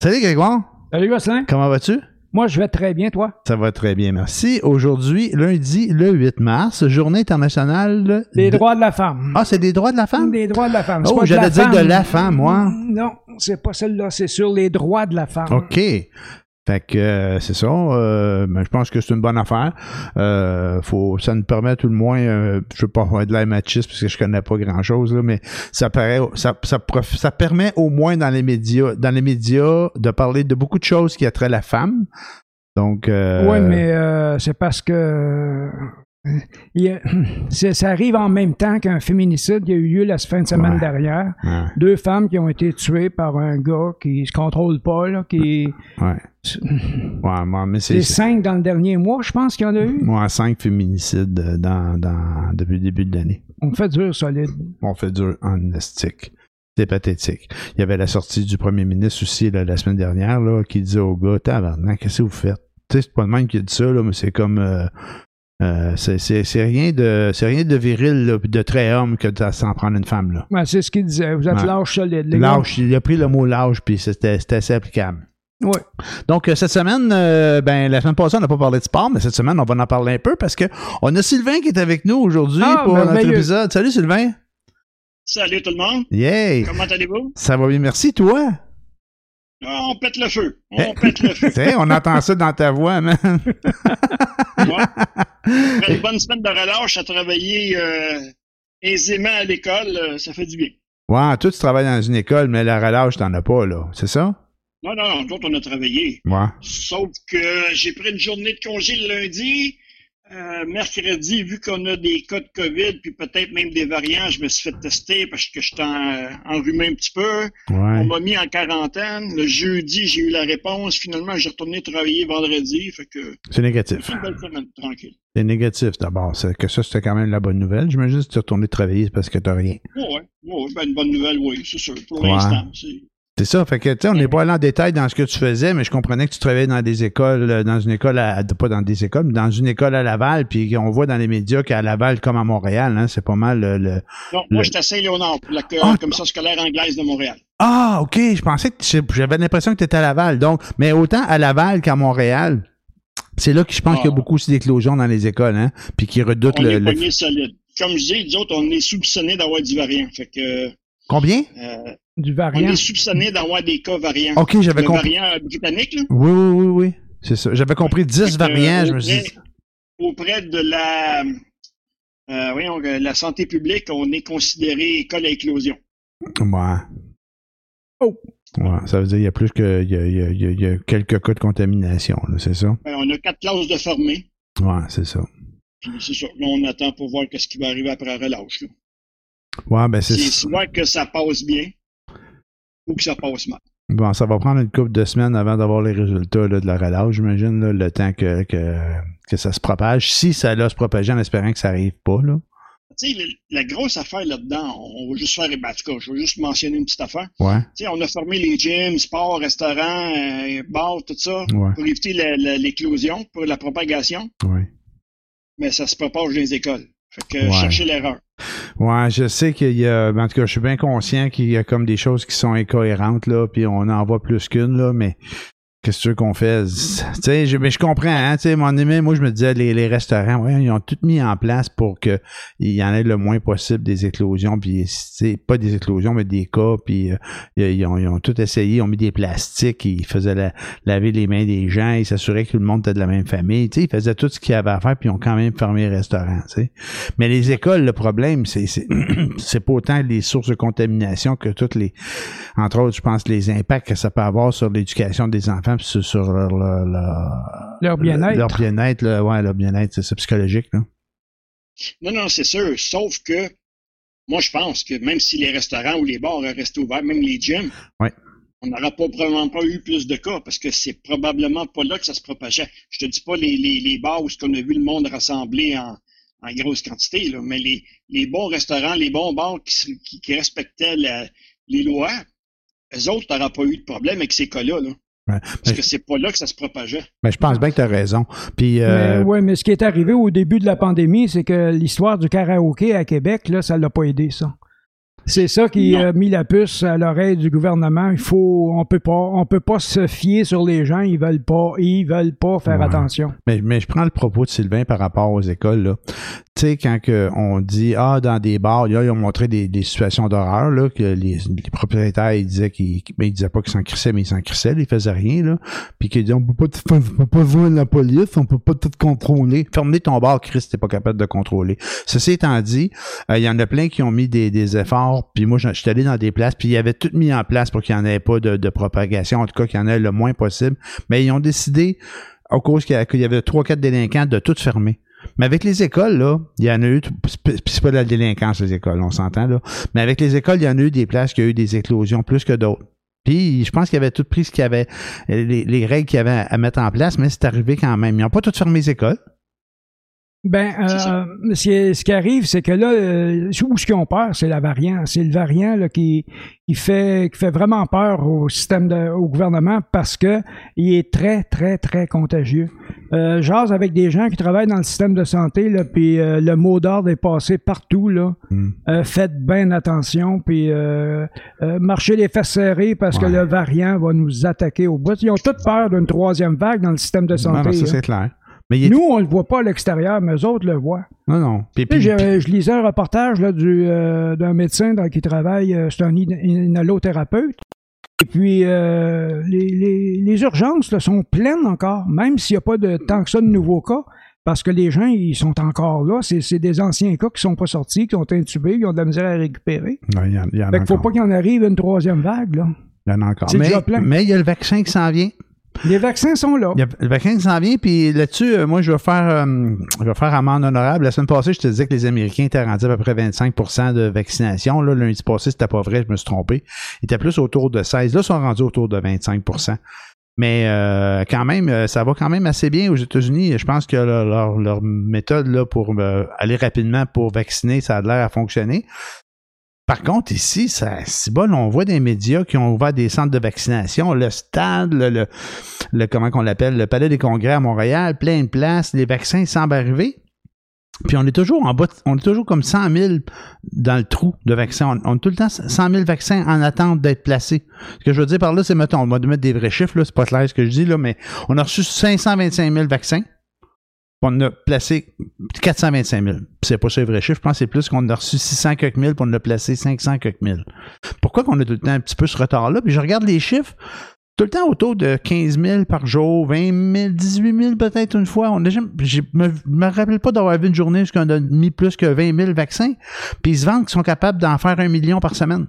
Salut Grégoire. Salut Gosselin. Comment vas-tu? Moi, je vais très bien, toi? Ça va très bien, merci. Aujourd'hui, lundi, le 8 mars, journée internationale des droits de la femme. Ah, c'est des droits de la femme? Des droits de la femme. Oh, j'allais dire de la femme, moi. Non, c'est pas celle-là, c'est sur les droits de la femme. OK. Fait que euh, c'est ça. Euh, ben, je pense que c'est une bonne affaire. Euh, faut, ça nous permet tout le moins, je veux pas avoir de la machiste parce que je connais pas grand chose, là, mais ça paraît, ça, ça, permet au moins dans les médias, dans les médias, de parler de beaucoup de choses qui attraient la femme. Donc. oui, mais c'est parce que ça arrive en même temps qu'un féminicide qui a eu lieu la fin de semaine dernière. Deux femmes qui ont été tuées par un gars qui se contrôle pas, là, qui. Ouais. mais c'est. cinq dans le dernier mois, je pense qu'il y en a eu. Ouais, cinq féminicides euh, dans, dans, depuis le début de l'année. On fait dur solide. On fait dur en estique. C'est pathétique. Il y avait la sortie du premier ministre aussi la semaine dernière là, qui disait au gars Tabarnak, qu'est-ce que vous faites? Tu sais, c'est pas le même qui dit ça, là, mais c'est comme. Euh, euh, c'est rien de c'est rien de viril de très homme que de s'en prendre une femme là. Ouais, c'est ce qu'il disait. Vous êtes lâche solide. Lâche, il a pris le mot lâche puis c'était assez applicable. Oui. Donc euh, cette semaine, euh, ben la semaine passée on n'a pas parlé de sport, mais cette semaine on va en parler un peu parce que on a Sylvain qui est avec nous aujourd'hui ah, pour notre épisode. Salut Sylvain. Salut tout le monde. Yeah. Comment allez-vous? Ça va bien, merci toi? Ah, on pète le feu. On eh, pète le feu. on entend ça dans ta voix, man. une bonne semaine de relâche à travailler euh, aisément à l'école, euh, ça fait du bien. Ouais, toi, tu travailles dans une école, mais la relâche, t'en as pas, là. C'est ça? Non, non, non. D'autres, on a travaillé. Ouais. Sauf que j'ai pris une journée de congé le lundi. Euh, mercredi, vu qu'on a des cas de COVID, puis peut-être même des variants, je me suis fait tester parce que j'étais en, enrhumé un petit peu. On m'a mis en quarantaine. Le jeudi, j'ai eu la réponse. Finalement, j'ai retourné travailler vendredi. Fait que c'est négatif. Une belle semaine, tranquille. C'est négatif d'abord. C'est que ça, c'était quand même la bonne nouvelle. J'imagine que tu es retourné travailler parce que tu n'as rien. Oui, ouais. ben, une bonne nouvelle, oui, c'est sûr. Pour l'instant, c'est c'est ça. Fait que, tu sais, on n'est pas allé en détail dans ce que tu faisais, mais je comprenais que tu travaillais dans des écoles, euh, dans une école, à, pas dans des écoles, mais dans une école à Laval, puis on voit dans les médias qu'à Laval, comme à Montréal, hein, c'est pas mal le. non, moi, j'étais à Saint-Léonard, la ah, commission scolaire anglaise de Montréal. Ah, OK. Je pensais que j'avais l'impression que tu étais à Laval. Donc, mais autant à Laval qu'à Montréal. C'est là que je pense qu'il y a ah. beaucoup aussi d'éclosions dans les écoles, hein, puis qui redoutent on le. Est solide. Comme je dis, nous autres, on est soupçonnés d'avoir du variant. Fait que. Combien? Euh, du variant. On est soupçonné d'avoir des cas variants. OK, j'avais compris. variant euh, britannique, là. Oui, oui, oui, oui. C'est ça. J'avais compris 10 variants, je me suis dit. Auprès de la, euh, voyons, la santé publique, on est considéré cas à éclosion. Ouais. Oh. Ouais, ça veut dire qu'il y a plus que. Il y a, il y a, quelques cas de contamination, c'est ça? Ben, on a quatre classes de formés. Ouais, c'est ça. Puis c'est ça. Là, on attend pour voir ce qui va arriver après la relâche. Là. Ouais, ben c'est. Soit que ça passe bien, ou que ça passe mal. Bon, ça va prendre une couple de semaines avant d'avoir les résultats de la relâche, j'imagine, le temps que, que, ça se propage. Si ça va se propager en espérant que ça n'arrive pas, là. Tu sais, la grosse affaire là-dedans, on va juste faire, ben, en tout cas, je vais juste mentionner une petite affaire. Ouais. Tu sais, on a fermé les gyms, sports, restaurants, euh, bars, tout ça, pour éviter l'éclosion, pour la propagation. Oui. Mais ça se propage dans les écoles. Fait que chercher l'erreur. Ouais, je sais qu'il y a. En tout cas, je suis bien conscient qu'il y a comme des choses qui sont incohérentes, là, puis on en voit plus qu'une, là, mais Qu'est-ce qu'on fait? Tu sais, je, mais je comprends, hein, tu sais, mon ami, moi, je me disais, les, les restaurants, ouais, ils ont tout mis en place pour qu'il y en ait le moins possible des éclosions, puis, pas des éclosions, mais des cas, puis euh, ils, ont, ils, ont, tout essayé, ils ont mis des plastiques, ils faisaient laver les mains des gens, ils s'assuraient que tout le monde était de la même famille, tu sais, ils faisaient tout ce qu'il y avait à faire, puis ils ont quand même fermé les restaurants, tu sais. Mais les écoles, le problème, c'est, c'est pas autant les sources de contamination que toutes les, entre autres, je pense, les impacts que ça peut avoir sur l'éducation des enfants sur leur, leur, bien-être. Leur bien-être, ouais, leur bien-être, c'est psychologique, là. Non, non, c'est sûr. Sauf que moi, je pense que même si les restaurants ou les bars resté ouverts, même les gyms, on n'aura pas probablement pas eu plus de cas parce que c'est probablement pas là que ça se propageait. Je te dis pas les, les, bars où ce qu'on a vu le monde rassembler en, en grosse quantité, là, mais les, les bons restaurants, les bons bars qui, qui, respectaient les lois, eux autres n'auraient pas eu de problème avec ces cas-là. Là. Parce que c'est pas là que ça se propageait. Mais je pense bien que tu as raison. Puis, euh... Oui, mais ce qui est arrivé au début de la pandémie, c'est que l'histoire du karaoké à Québec, là, ça l'a pas aidé, ça. C'est ça qui a mis la puce à l'oreille du gouvernement. Il faut, on peut pas, on peut pas se fier sur les gens. Ils veulent pas, ils veulent pas faire attention. Mais, mais je prends le propos de Sylvain par rapport aux écoles, là. Tu sais, quand que on dit, ah, dans des bars, là, ils ont montré des, des situations d'horreur, là, que les, les propriétaires, ils disaient qu'ils, ben, ils disaient pas qu'ils s'en crissaient, mais ils s'en crissaient, ils faisaient rien, là. Puis qu'ils disaient, on peut pas, on peut pas voir la police, on peut pas tout contrôler. Fermer ton bar, Chris, t'es pas capable de contrôler. Ceci étant dit, euh, il y en a plein qui ont mis des, des efforts, puis moi, j'étais allé dans des places, puis il y avait tout mis en place pour qu'il n'y en ait pas de, de propagation, en tout cas qu'il y en ait le moins possible. Mais ils ont décidé, au cause qu'il y avait trois, quatre délinquants, de tout fermer. Mais avec les écoles, là, il y en a eu, c'est pas de la délinquance, les écoles, on s'entend, là. Mais avec les écoles, il y en a eu des places qui ont eu des éclosions plus que d'autres. Puis, je pense qu'il y avait tout pris ce qu'il y avait, les, les règles qu'il y avait à mettre en place, mais c'est arrivé quand même. Ils n'ont pas tout fermé les écoles. Ben, euh, ce qui arrive, c'est que là, euh, où ce qu'ils ont peur, c'est la variante. C'est le variant là, qui, qui, fait, qui fait vraiment peur au système, de, au gouvernement parce que il est très, très, très contagieux. Euh, J'ose avec des gens qui travaillent dans le système de santé, là, puis euh, le mot d'ordre est passé partout. Là. Hmm. Euh, faites bien attention, puis marchez les fesses serrées parce que le variant va nous attaquer au bout. Ils ont toute peur d'une troisième vague dans le système de santé. Non, ça, c'est clair. Nous, on le voit pas à l'extérieur, mais eux autres le voient. Non, non. je, lisais un reportage là, du, euh, d'un médecin qui travaille, euh, c'est un inhalothérapeute. Et puis, euh, les, les, urgences là, sont pleines encore, même s'il n'y a pas de tant que ça de nouveaux cas, parce que les gens, ils sont encore là. C'est, des anciens cas qui sont pas sortis, qui sont intubés, qui ont de la misère à récupérer. Il y, en, y fait faut pas qu'il en arrive une troisième vague. Là. Il y en a encore. Mais, mais il y a le vaccin qui s'en vient. Les vaccins sont là. Le vaccin s'en vient, puis là-dessus, euh, moi, je vais faire euh, je vais faire amende honorable. La semaine passée, je te disais que les Américains étaient rendus à peu près 25% de vaccination. Là, lundi passé, c'était pas vrai, je me suis trompé. Ils étaient plus autour de 16. Là, ils sont rendus autour de 25% mais euh, quand même, ça va quand même assez bien aux États-Unis. Je pense que leur, leur, méthode là, pour aller rapidement pour vacciner, ça a l'air à fonctionner. Par contre, ici, c'est bon, on voit des médias qui ont ouvert des centres de vaccination, le stade, le, le, comment qu'on l'appelle, le palais des congrès à Montréal, plein de places, les vaccins semblent arriver. Puis on est toujours en bas, on est toujours comme 100 000 dans le trou de vaccins. On, a tout le temps 100 000 vaccins en attente d'être placés. Ce que je veux dire par là, c'est, mettons, on va mettre des vrais chiffres, là, c'est pas clair ce que je dis, là, mais on a reçu 525 000 vaccins on a placé 425 000. C'est pas ça le vrai chiffre. Je pense que c'est plus qu'on a reçu 600 quelques mille, puis on a placé 500 quelques mille. Pourquoi qu'on a tout le temps un petit peu ce retard-là? Puis je regarde les chiffres, tout le temps autour de 15 000 par jour, 20 000, 18 000 peut-être une fois. On je me, me rappelle pas d'avoir vu une journée où on a mis plus que 20 000 vaccins. Puis ils se vendent qu'ils sont capables d'en faire un million par semaine.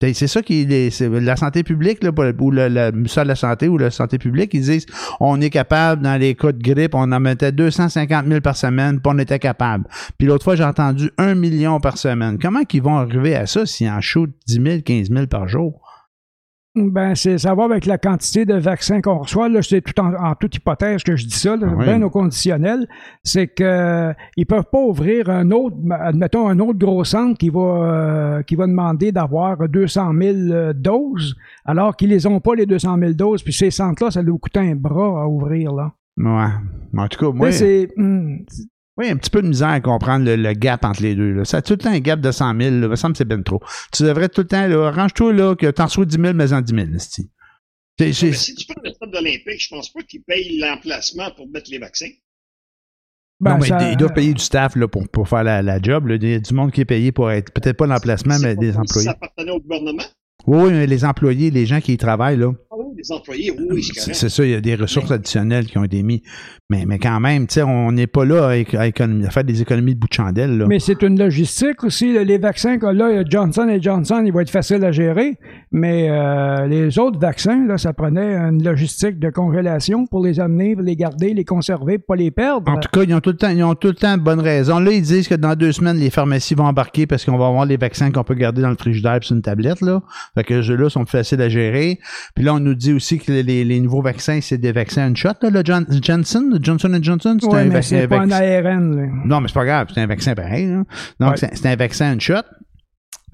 Ben, c'est ça qui est, la santé publique, là, ou le, le ministère de la Santé ou la santé publique, ils disent on est capable, dans les cas de grippe, on en mettait 250 000 par semaine, puis on était capable. Puis l'autre fois, j'ai entendu 1 million par semaine. Comment qu'ils vont arriver à ça s'ils en shootent 10 000, 15 000 par jour? Ben, c'est ça va avec la quantité de vaccins qu'on reçoit. Là, c'est tout en, toute hypothèse que je dis ça, là, bien au conditionnel. C'est que ils peuvent pas ouvrir un autre, admettons, un autre gros centre qui va euh, qui va demander d'avoir 200 000 euh, doses, alors qu'ils les ont pas les 200 000 doses. Puis ces centres-là, ça leur coûte un bras à ouvrir là. Ouais. En tout cas, moi. C'est, hmm, oui, un petit peu de misère à comprendre le, gap entre les deux. Là. Ça a tout le temps un gap de 100 000. Ça me semble que c'est bien trop. Tu devrais tout le temps, là, arrange-toi là, que t'en sois 10 000, mais en 10 000. si tu parles de stade olympique, je pense pas qu'ils payent l'emplacement pour mettre les vaccins. Ben, non, mais ils doivent payer du staff là, pour, pour faire la, la job. Là. Du monde qui est payé pour être, peut-être pas l'emplacement, mais des employés. Ça appartenait au gouvernement? Oui, mais les employés, les gens qui y travaillent, là. Ah oui, les employés, oui, c'est ça, il y a des ressources additionnelles qui ont été mises. Mais, mais quand même, tu sais, on n'est pas là à, faire des économies de bout de chandelle, là. Mais c'est une logistique aussi. les vaccins, là, Johnson et Johnson, ils vont être faciles à gérer. Mais euh, les autres vaccins, là, ça prenait une logistique de congélation pour les amener, pour les garder, les conserver, pour pas les perdre. En tout cas, ils ont tout le temps, ils ont tout le temps de bonnes raisons. Là, ils disent que dans deux semaines, les pharmacies vont embarquer parce qu'on va avoir les vaccins qu'on peut garder dans le frigidaire sur une tablette, là. Fait que ceux-là sont plus faciles à gérer. Puis là, on nous dit aussi que les, nouveaux vaccins, c'est des vaccins une shot, là, le Johnson, le Johnson Johnson, c'est un vaccin. C'est pas un ARN, là. Non, mais c'est pas grave, c'est un vaccin pareil. Donc, c'est un vaccin une shot.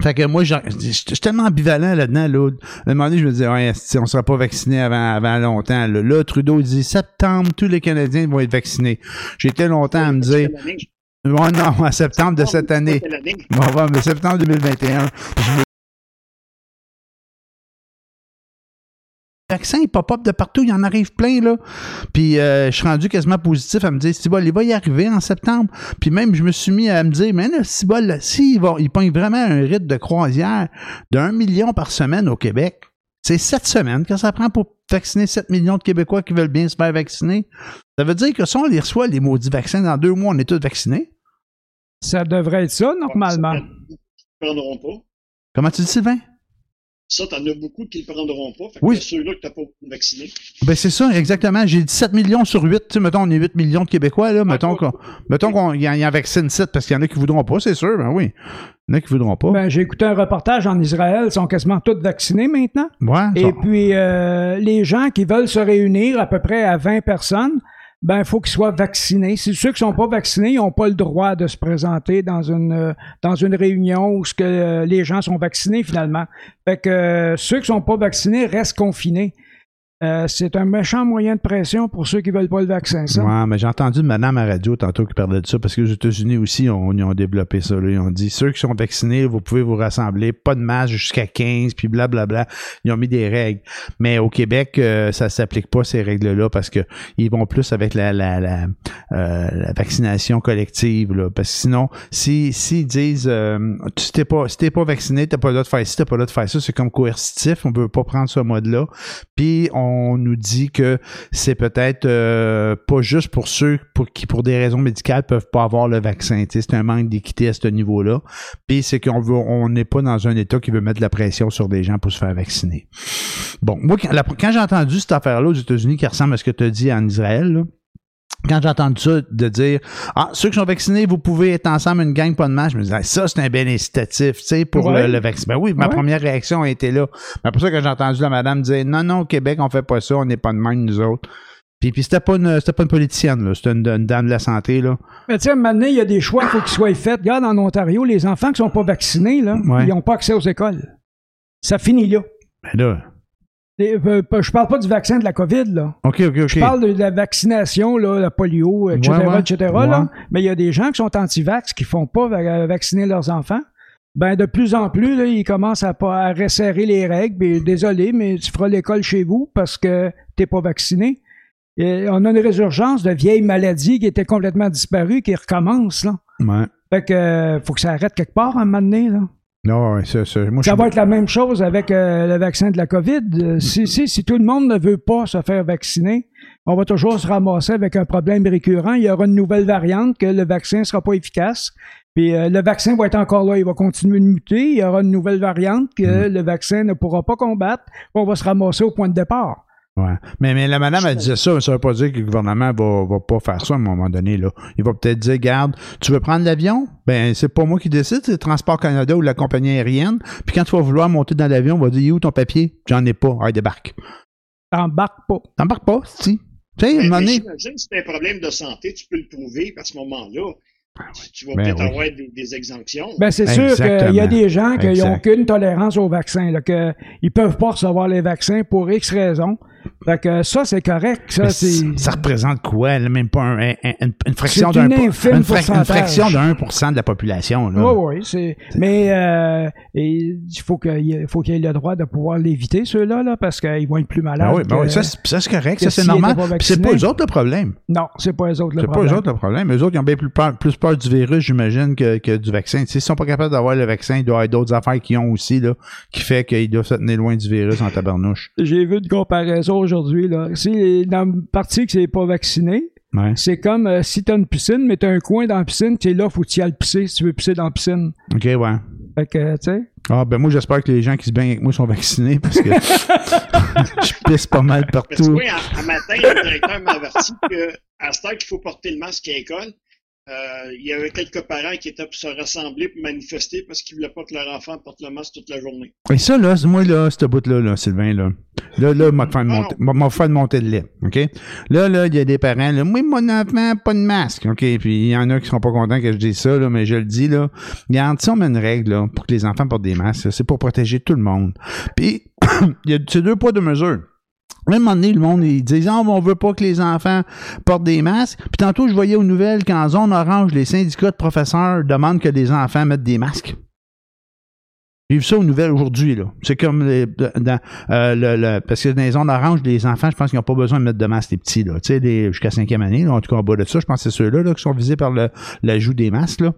Fait que moi, je suis tellement ambivalent là-dedans. Là. À un moment donné, je me disais, ouais, on sera pas vacciné avant, avant longtemps. Là. Trudeau dit septembre, tous les Canadiens vont être vaccinés. J'étais longtemps à me dire. non, en septembre de cette année. Bon, mais septembre 2021. Vaccin, il pop-up de partout, il y en arrive plein, là. Puis euh, je suis rendu quasiment positif à me dire, si il va y arriver en septembre. Puis même, je me suis mis à me dire, mais là, si là, si il, va, il pogne vraiment un rythme de croisière d'un million par semaine au Québec, c'est sept semaines que ça prend pour vacciner 7 millions de Québécois qui veulent bien se faire vacciner. Ça veut dire que si on les reçoit, les maudits vaccins, dans deux mois, on est tous vaccinés? Ça devrait être ça, normalement. prendront pas. Comment tu dis, Sylvain? Ça, t'en as beaucoup qui ne le prendront pas. Fait oui. ceux-là que t'as pas vacciné. Ben, c'est ça, exactement. J'ai 17 millions sur 8. Tu sais, mettons, on est 8 millions de Québécois, là. Mettons qu'on, mettons qu'on y, en vaccine 7 parce qu'il y en a qui voudront pas, c'est sûr. Ben oui. Il y en a qui voudront pas. Ben, j'ai écouté un reportage en Israël. Ils sont quasiment tous vaccinés maintenant. Ouais. Et puis, euh, les gens qui veulent se réunir à peu près à 20 personnes, ben il faut qu'ils soient vaccinés. Ceux qui sont pas vaccinés, ils n'ont pas le droit de se présenter dans une euh, dans une réunion où ce que euh, les gens sont vaccinés finalement. Fait que euh, ceux qui sont pas vaccinés restent confinés. Euh, c'est un méchant moyen de pression pour ceux qui veulent pas le vaccin, ça. Ouais, mais j'ai entendu madame à radio tantôt qui parlait de ça, parce les États-Unis aussi, ils ont développé ça. Ils ont dit, ceux qui sont vaccinés, vous pouvez vous rassembler, pas de masque jusqu'à 15, puis blablabla. Ils ont mis des règles. Mais au Québec, euh, ça s'applique pas, ces règles-là, parce que ils vont plus avec la, euh, vaccination collective. Parce que sinon, si s'ils disent, si t'es pas, si t'es pas vacciné, t'as pas le droit de faire ci, t'as pas le droit de faire ça, c'est comme coercitif, on peut pas prendre ce mode-là. Puis, on on nous dit que c'est peut-être euh, pas juste pour ceux qui, pour des raisons médicales, peuvent pas avoir le vaccin. C'est un manque d'équité à ce niveau-là. Puis c'est qu'on veut, on n'est pas dans un État qui veut mettre de la pression sur des gens pour se faire vacciner. Bon, moi, quand, j'ai entendu cette affaire-là aux États-Unis qui ressemble à ce que tu as dit en Israël, quand j'ai entendu ça, de dire Ah, ceux qui sont vaccinés, vous pouvez être ensemble une gang, pas de match, je me disais ça, c'est un bel incitatif, tu sais, pour le, vaccin. Ben oui, ma première réaction a été là. Mais pour ça que j'ai entendu la madame dire Non, non, au Québec, on fait pas ça, on n'est pas de même, nous autres. Puis, puis c'était pas une c'était pas une politicienne, là. C'était une, dame de la santé, là. Mais tu sais, maintenant, il y a des choix, il faut qu'ils soient faits. Regarde, en Ontario, les enfants qui sont pas vaccinés, là, ils n'ont pas accès aux écoles. Ça finit là. Ben là. Euh, je parle pas du vaccin de la COVID, là. OK, OK, OK. Je parle de la vaccination, là, la polio, etc., etc., là. Mais il y a des gens qui sont anti-vax, qui font pas vacciner leurs enfants. Ben, de plus en plus, là, ils commencent à, à resserrer les règles. désolé, mais tu feras l'école chez vous parce que t'es pas vacciné. Et on a une résurgence de vieilles maladies qui étaient complètement disparues, qui recommencent, là. Ouais. Fait que, faut que ça arrête quelque part à un moment donné, là. Non, ça, ça, moi, ça va être la même chose avec euh, le vaccin de la COVID. Euh, si, si, si, tout le monde ne veut pas se faire vacciner, on va toujours se ramasser avec un problème récurrent. Il y aura une nouvelle variante que le vaccin ne sera pas efficace. Puis euh, le vaccin va être encore là, il va continuer de muter. Il y aura une nouvelle variante que mm. le vaccin ne pourra pas combattre. On va se ramasser au point de départ. Ouais. Mais, mais la madame, elle disait ça, ça veut pas dire que le gouvernement va, va pas faire ça à un moment donné. Là. Il va peut-être dire, garde, tu veux prendre l'avion? Ben, c'est pas moi qui décide, c'est Transport Canada ou la compagnie aérienne. Puis quand tu vas vouloir monter dans l'avion, on va dire, où ton papier? J'en ai pas. Allez, débarque. T'embarques pas. T'embarques pas, si. Tu sais, à J'imagine si un problème de santé, tu peux le prouver, à ce moment-là, tu vas ben peut-être avoir des, exemptions. Ben, c'est sûr qu'il y a des gens qui n'ont aucune tolérance au vaccin, qu'ils ne peuvent pas recevoir les vaccins pour X raisons. Fait que ça, c'est correct. Ça, ça représente quoi? Même pas une, fraction d'un une, fraction de 1 de la population. Oui, oui. Mais euh, il faut qu'il faut qu'il ait le droit de pouvoir l'éviter, ceux-là, là, parce qu'ils vont être plus malades. Ah oui, ben oui, ça, c'est correct, ça c'est normal. C'est pas eux autres le problème. Non, c'est pas eux autres le problème. C'est pas eux autres le problème. Eux autres, ils ont bien plus peur, plus peur du virus, j'imagine, que, que, du vaccin. S'ils sont pas capables d'avoir le vaccin, il doit y avoir d'autres affaires qu'ils ont aussi, là, qui fait qu'ils doivent se tenir loin du virus en tabarnouche. J'ai vu une comparaison aujourd'hui. Là. Si dans une partie que c'est pas vacciné, c'est comme euh, si tu as une piscine, mais tu as un coin dans la piscine, tu es là, faut que tu y ailles pisser si tu veux pisser dans la piscine. OK, ouais. Fait que, tu sais. Ah, ben moi, j'espère que les gens qui se baignent avec moi sont vaccinés parce que je pisse pas mal partout. Oui, un matin, le directeur m'a averti qu'à ce temps qu'il faut porter le masque à l'école, euh, il y avait quelques parents qui étaient pour se rassembler pour manifester parce qu'ils voulaient pas que leur enfant porte le masque toute la journée. Et ça, là, moi, là, cette bout-là, là, Sylvain, là, là, là, m'a fait monter, monter de lait, OK? Là, là, il y a des parents, là, moi, mon enfant, pas de masque, OK? Puis il y en a qui sont pas contents que je dise ça, là, mais je le dis, là. Regarde, si on met une règle, là, pour que les enfants portent des masques, c'est pour protéger tout le monde. Puis, il y a ces deux poids, deux mesures Même moment donné, le monde, ils disent, ah, on veut pas que les enfants portent des masques. Puis tantôt, je voyais aux nouvelles qu'en zone orange, les syndicats de professeurs demandent que les enfants mettent des masques. J'ai vu ça aux nouvelles aujourd'hui, là. C'est comme euh, le, parce que dans les zones oranges, les enfants, je pense qu'ils n'ont pas besoin de mettre de masques, les petits, là. Tu sais, jusqu'à cinquième année, en tout cas, en bas de ça, je pense que c'est ceux-là, là, qui sont visés par l'ajout des masques, là.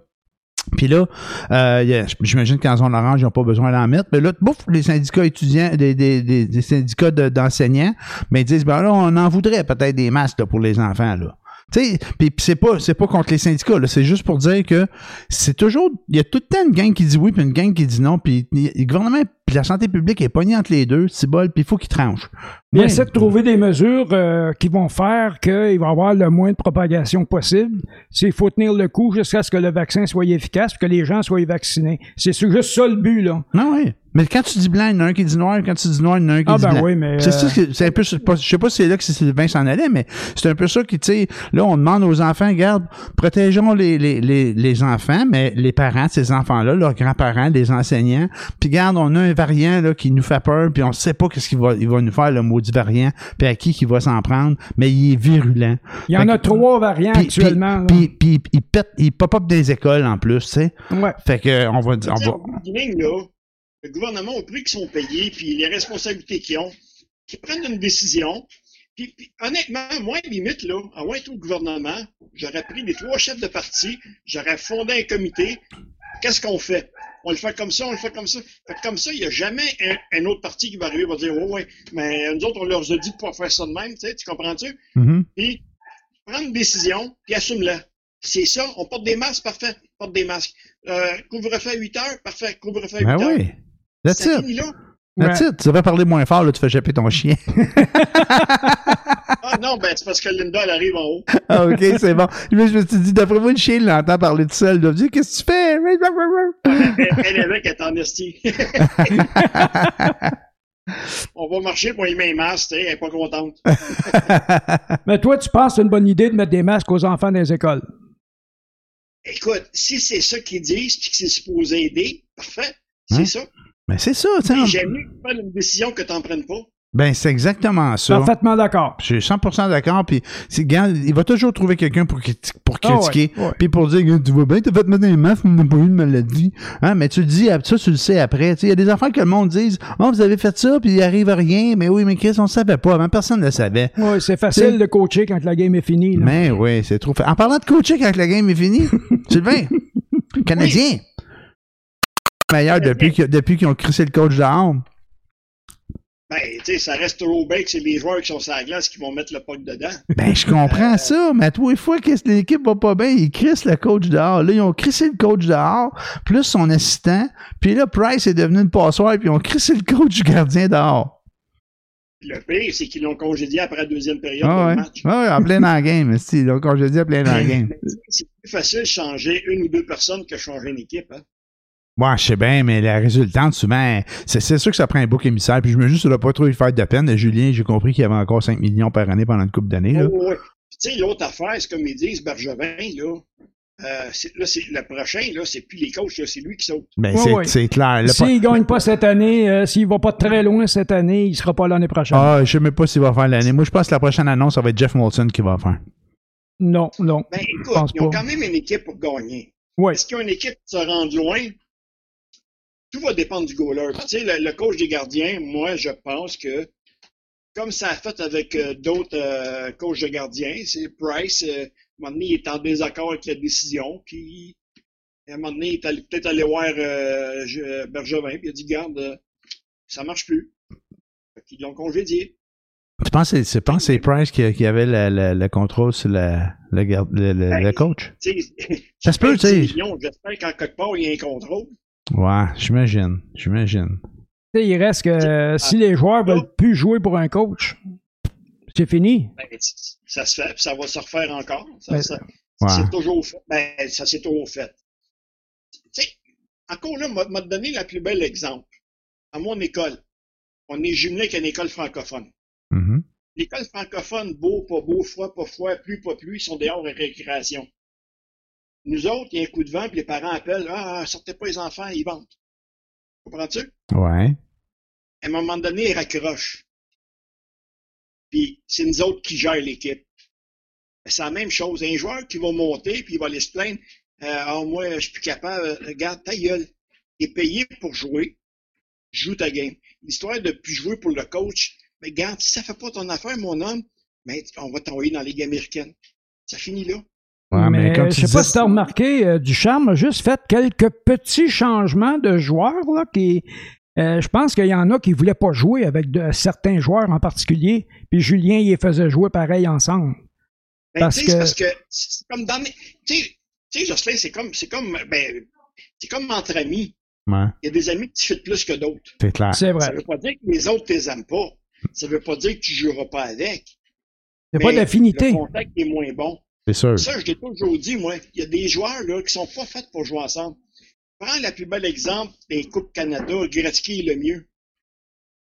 Puis là, euh, j'imagine qu'en zone orange, ils n'ont pas besoin d'en mettre. Mais là, bouf, les syndicats étudiants, des, des, syndicats d'enseignants, mais ils disent, ben là, on en voudrait peut-être des masques pour les enfants, là. Tu puis c'est pas c'est pas contre les syndicats, là, c'est juste pour dire que c'est toujours il y a tout le temps une gang qui dit oui puis une gang qui dit non, puis le gouvernement puis la santé publique est pognée entre les deux, c'est bol, puis il faut qu'ils tranchent. Il essaie de trouver des mesures euh, qui vont faire qu'il va y avoir le moins de propagation possible. Il faut tenir le coup jusqu'à ce que le vaccin soit efficace, que les gens soient vaccinés. C'est juste ça le but, là. Non, oui. Mais quand tu dis blanc, il y en a un qui dit noir. Quand tu dis noir, il y en a un qui ah, dit ben Oui, mais c'est ça, c'est un peu, je sais pas si c'est là que Sylvain s'en allait, mais c'est un peu ça qui, tu sais, là, on demande aux enfants, regarde, protégeons les, les, les, les enfants, mais les parents de ces enfants-là, leurs grands-parents, les enseignants. Puis, regarde, on a un variant, là, qui nous fait peur, puis on sait pas qu'est-ce qu'il va, il va nous faire, le maudit variant, puis à qui qu'il va s'en prendre, mais il est virulent. Il y en a trois variants actuellement. Puis, puis, il pète, il pop-up des écoles en plus, tu sais. Ouais. Fait que, on va dire, on va le gouvernement, au prix qu'ils sont payés, puis les responsabilités qu'ils ont, qui prennent une décision. Puis, honnêtement, moi, limite, là, à moins tout le gouvernement, j'aurais pris les trois chefs de parti, j'aurais fondé un comité. Qu'est-ce qu'on fait? On le fait comme ça, on le fait comme ça. Fait comme ça, il n'y a jamais un, autre parti qui va arriver et va dire, oh, ouais, mais nous autres, on leur a dit de pas faire ça de même, tu sais, tu comprends-tu? Mm-hmm. Puis, prendre une décision, puis assume-la. C'est ça, on porte des masques, parfait, on porte des masques. Euh, couvre-feu à 8 heures, parfait, couvre-feu à 8 ben heures. Oui. That's it. That's it. Tu devrais parler moins fort, là, tu fais japper ton chien. non, ben c'est parce que Linda, elle arrive en haut. ah, ok, c'est bon. Mais je me suis dit, d'après moi, le chien, il l'entend parler tout seul. Il doit dire, qu'est-ce que tu fais? elle, elle est avec, elle est en esti. On va marcher pour y mettre un masque, elle n'est pas contente. Mais toi, tu penses que c'est une bonne idée de mettre des masques aux enfants dans les écoles? Écoute, si c'est ça qu'ils disent et que c'est supposé aider, parfait. C'est hein? ça. Ben, c'est ça, tu sais. J'aime mieux prendre une décision que tu n'en prennes pas. Ben, c'est exactement ça. Parfaitement d'accord. Je suis 100% d'accord. Puis, il va toujours trouver quelqu'un pour, pour ah critiquer. Puis pour dire, tu vas bien, t'as fait mettre un masque, tu n'as pas eu de maladie. Hein? Mais tu le dis, ça, tu le sais après. Il y a des enfants que le monde dise, oh, vous avez fait ça, puis il arrive à rien. Mais oui, mais Chris, on ne savait pas. Avant, personne ne le savait. Oui, c'est facile de coacher quand la game est finie. Mais oui, c'est trop facile. En parlant de coacher quand la game est finie, Sylvain, Canadien meilleur depuis qu'ils depuis qu'ils ont crissé le coach dehors. Ben, tu sais, ça reste toujours bien que c'est les joueurs qui sont sur la glace qui vont mettre le puck dedans. Ben, je comprends euh, ça, mais à tous les fois que l'équipe va pas bien, ils crissent le coach dehors. Là, ils ont crissé le coach dehors, plus son assistant. Puis là, Price est devenu une passoire, puis ils ont crissé le coach du gardien dehors. Le pire, c'est qu'ils l'ont congédié après la deuxième période ah, du match. Ah, ouais, en plein dans la game. Ils l'ont congédié en plein dans la game. C'est plus facile de changer une ou deux personnes que changer une équipe. Hein? Moi, je sais bien, mais la résultante, souvent, c'est sûr que ça prend un bouc émissaire. Puis je me dis, ça pas trop lui faire de peine. Julien, j'ai compris qu'il y avait encore 5 millions par année pendant une couple d'années. Là. Oh, Tu sais, l'autre affaire, c'est comme ils disent, Bergevin, là. Euh, là, c'est le prochain, là, c'est plus les coachs, c'est lui qui saute. Ben, c'est clair. S'il ne gagne pas cette année, euh, s'il va pas très loin cette année, il sera pas l'année prochaine. Ah, je sais même pas s'il va faire l'année. Moi, je pense que la prochaine annonce, ça va être Jeff Molson qui va faire. Non, non. Ben, écoute, ils ont quand même une équipe pour gagner. Ouais. Est-ce qu'ils ont une équipe qui se rend loin? Tout va dépendre du goaler. tu sais, le, coach des gardiens, moi, je pense que, comme ça a fait avec euh, d'autres euh, coachs de gardiens, c'est Price, euh, à un moment donné, il est en désaccord avec la décision, puis à un moment donné, il est peut-être allé voir Bergevin, puis il a dit, garde, ça marche plus. Ils l'ont congédié. Tu penses que c'est Price qui, qui avait le, contrôle sur le, le, ben, coach? Ça se peut, tu sais. J'espère qu'en quelque part, il y a un contrôle. Ouais, j'imagine. J'imagine. Il reste que si les joueurs veulent plus jouer pour un coach, c'est fini. Ben, ça, se fait, ça va se refaire encore. Ça, ben, c'est toujours fait. Ben, ça s'est toujours fait. Tu sais, encore là, m'a donné la plus belle exemple. À mon école, on est jumelé avec une école francophone. Mm-hmm. L'école francophone, beau, pas beau, froid, pas froid, plus, pas plus, ils sont dehors en récréation. Nous autres, il y a un coup de vent, puis les parents appellent Ah, sortez pas les enfants, ils vendent. Comprends-tu? Ouais. À un moment donné, ils raccrochent. puis c'est nous autres qui gèrent l'équipe. C'est la même chose. Un joueur qui va monter, puis il va aller se plaindre. Euh, oh, moi, je suis plus capable. Regarde, ta gueule. Il est payé pour jouer. Joue ta game. L'histoire de plus jouer pour le coach. Mais regarde, si ça fait pas ton affaire, mon homme, mais on va t'envoyer dans la Ligue américaine. Ça finit là. Ouais, mais, je sais pas si tu as remarqué, euh, Ducharme a juste fait quelques petits changements de joueurs là, qui, euh, je pense qu'il y en a qui ne voulaient pas jouer avec de, certains joueurs en particulier, puis Julien, il les faisait jouer pareil ensemble. Ben, parce, que... parce que c'est comme dans Tu sais, Jocelyn, c'est comme, c'est comme, ben, c'est comme entre amis. Ouais. Il y a des amis qui te plus que d'autres. C'est clair. C'est vrai. Ça veut pas dire que les autres ne les aiment pas. Ça veut pas dire que tu ne joueras pas avec. C'est pas d'affinité. Le contact est moins bon. C'est sûr. Ça, je l'ai toujours dit, moi. Il y a des joueurs là, qui sont pas faits pour jouer ensemble. Prends le plus bel exemple des Coupes Canada, Gretzky est le mieux.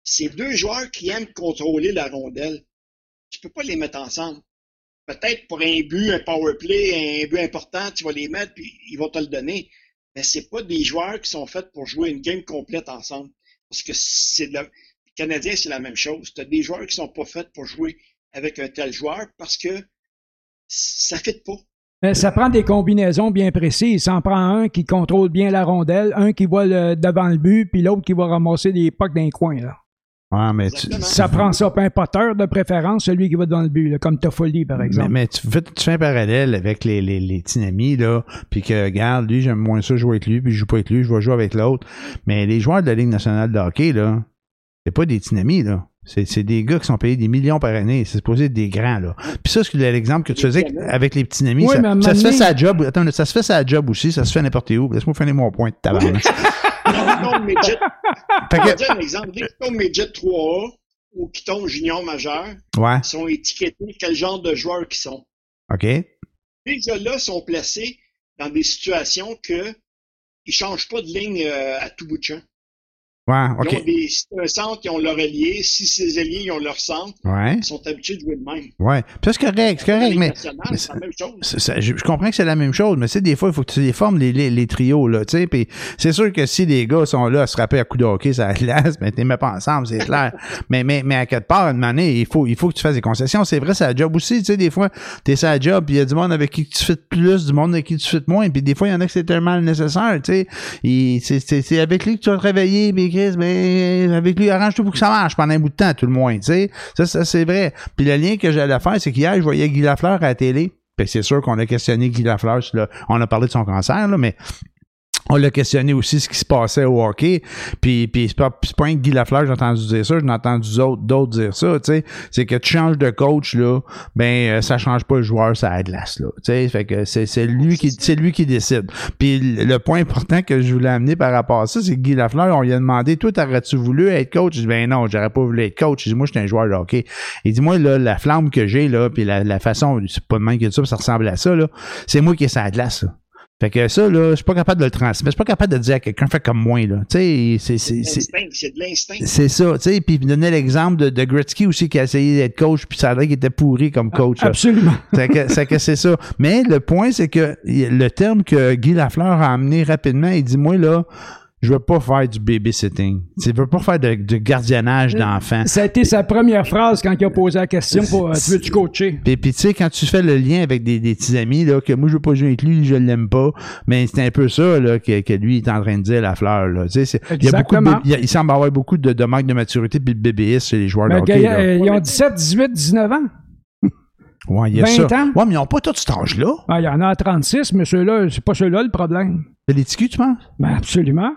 C'est deux joueurs qui aiment contrôler la rondelle. Tu peux pas les mettre ensemble. Peut-être pour un but, un power play, un but important, tu vas les mettre puis ils vont te le donner. Mais c'est pas des joueurs qui sont faits pour jouer une game complète ensemble. Parce que c'est le Canadien, c'est la même chose. Tu as des joueurs qui sont pas faits pour jouer avec un tel joueur parce que ça ne pas. Mais ça prend des combinaisons bien précises. Ça en prend un qui contrôle bien la rondelle, un qui voit devant le but, puis l'autre qui va ramasser des pucks dans les coins. Là. Ouais, mais Ça prend ça, pas un poteur de préférence, celui qui va devant le but, comme Toffoli, par exemple. Mais, tu, fais, tu, fais, un parallèle avec les, les, les tinamis, là, puis que, regarde, lui, j'aime moins ça jouer avec lui, puis je joue pas avec lui, je vais jouer avec l'autre. Mais les joueurs de la Ligue nationale de hockey, là, c'est pas des tinamis, là. C'est des gars qui sont payés des millions par année. C'est supposé être des grands, là. Puis ça, c'est l'exemple que tu faisais avec les petits amis. ça, se fait sa job. Attends, ça se fait sa job aussi. Ça se fait n'importe où. Laisse-moi finir mon point de tabac. non, non, Midget. Je vais dire un exemple. Dès qu'ils tombent Midget 3A ou qui tombent junior majeur, ouais. ils sont étiquetés quel genre de joueurs qu'ils sont. OK. Ces gars-là sont placés dans des situations que ils changent pas de ligne euh, à tout bout de champ. Ouais, OK. Ils ont des, un centre, ils ont leur allié. Si ces alliés, ils ont leur centre, ouais. ils sont habitués de jouer de même. Ouais. Puis c'est correct, c'est correct, mais. C'est la même chose. Ça, je, je, comprends que c'est la même chose, mais tu sais, des fois, il faut que tu les formes, les, les, les trios, là, tu sais. Puis c'est sûr que si les gars sont là à se rappeler à coup de hockey, ça glace, ben, t'es mets pas ensemble, c'est clair. mais, mais, mais à quelque part, une année, il faut, il faut que tu fasses des concessions. C'est vrai, c'est la job aussi, tu sais, des fois, t'es sa job, puis il y a du monde avec qui tu fais plus, du monde avec qui tu fais moins, puis des fois, il y en a que c'est tellement nécessaire, tu sais. C'est avec lui que tu vas te réveiller, mais Chris, ben, avec lui, arrange-toi pour que ça marche pendant un bout de temps, tout le moins, tu sais. Ça, ça c'est vrai. Puis le lien que j'allais faire, c'est qu'hier, je voyais Guy Lafleur à la télé. Puis c'est sûr qu'on a questionné Guy Lafleur, on a parlé de son cancer, là, mais on l'a questionné aussi ce qui se passait au hockey. Puis, puis c'est pas, pas un Guy Lafleur, j'ai entendu dire ça, j'ai entendu d'autres dire ça, tu sais. C'est que tu changes de coach, là, ben, euh, ça change pas le joueur, ça a glace, là. Tu sais, fait que c'est, c'est lui qui, c'est lui qui décide. Puis le point important que je voulais amener par rapport à ça, c'est que Guy Lafleur, on lui a demandé, toi, t'aurais-tu voulu être coach? Il dit, ben non, j'aurais pas voulu être coach. Il dit, moi, je suis un joueur de hockey. Il dit, moi, là, la flamme que j'ai, là, puis la, la façon, c'est pas de même que ça, ça ressemble à ça, là, c'est moi qui ai sa glace, là. Fait que ça, là, je suis pas capable de le transmettre. Je suis pas capable de dire à quelqu'un fait comme moi, là. Tu sais, c'est, c'est, c'est, de l'instinct. C'est ça, tu sais. Puis il donnait l'exemple de, de Gretzky aussi qui a essayé d'être coach, puis ça a l'air qu'il était pourri comme coach. Absolument. C'est que, c'est que c'est ça. Mais le point, c'est que le terme que Guy Lafleur a amené rapidement, il dit, moi, là, je veux pas faire du babysitting. Je veux pas faire de, de gardiennage d'enfants. Ça a été sa première phrase quand il a posé la question pour euh, tu veux-tu coacher? Puis, puis tu sais, quand tu fais le lien avec des, des petits amis, là, que moi je veux pas jouer avec lui, je l'aime pas, mais c'est un peu ça là, que, que lui est en train de dire la fleur. Là. Tu sais, il, y a beaucoup de, il, semble avoir beaucoup de, de manque de maturité puis de bébéisme chez les joueurs de hockey. Là. Ils ont 17, 18, 19 ans. Ouais, il y a 20 ça. ans. Ouais, mais ils n'ont pas tout cet âge-là. Ah, il y en a à 36, mais ceux-là, c'est pas ceux-là le problème. C'est les ticus, tu penses? Ben, absolument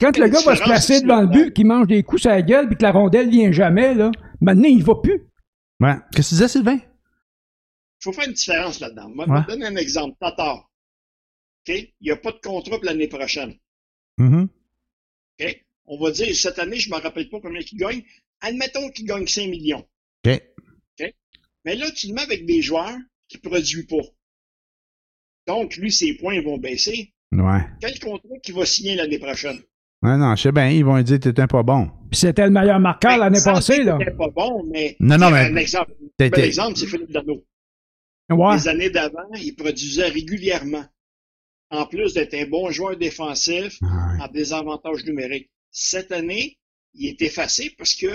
quand, le gars va se placer devant le but, qu'il mange des coups sur la gueule, puis que la rondelle vient jamais, là, maintenant, il va plus. Ouais. Qu'est-ce que tu disais, Sylvain? Il faut faire une différence là-dedans. Moi, je vais te donner un exemple. Tatar. OK? Il n'y a pas de contrat pour l'année prochaine. Mm-hmm. OK? On va dire, cette année, je ne me rappelle pas combien il gagne. Admettons qu'il gagne 5 millions. OK. OK? Mais là, tu le mets avec des joueurs qui ne produisent pas. Donc, lui, ses points vont baisser. Ouais. Quel contrat qui va signer l'année prochaine? Non, non, je sais bien, ils vont dire que t'étais pas bon. Puis c'était le meilleur marqueur ben, l'année passée, là. C'était pas bon, mais. Non, non, mais. Un exemple, un bel exemple, c'est Philippe Dano. Ouais. Les années d'avant, il produisait régulièrement. En plus d'être un bon joueur défensif, en désavantage numérique. Cette année, il est effacé parce que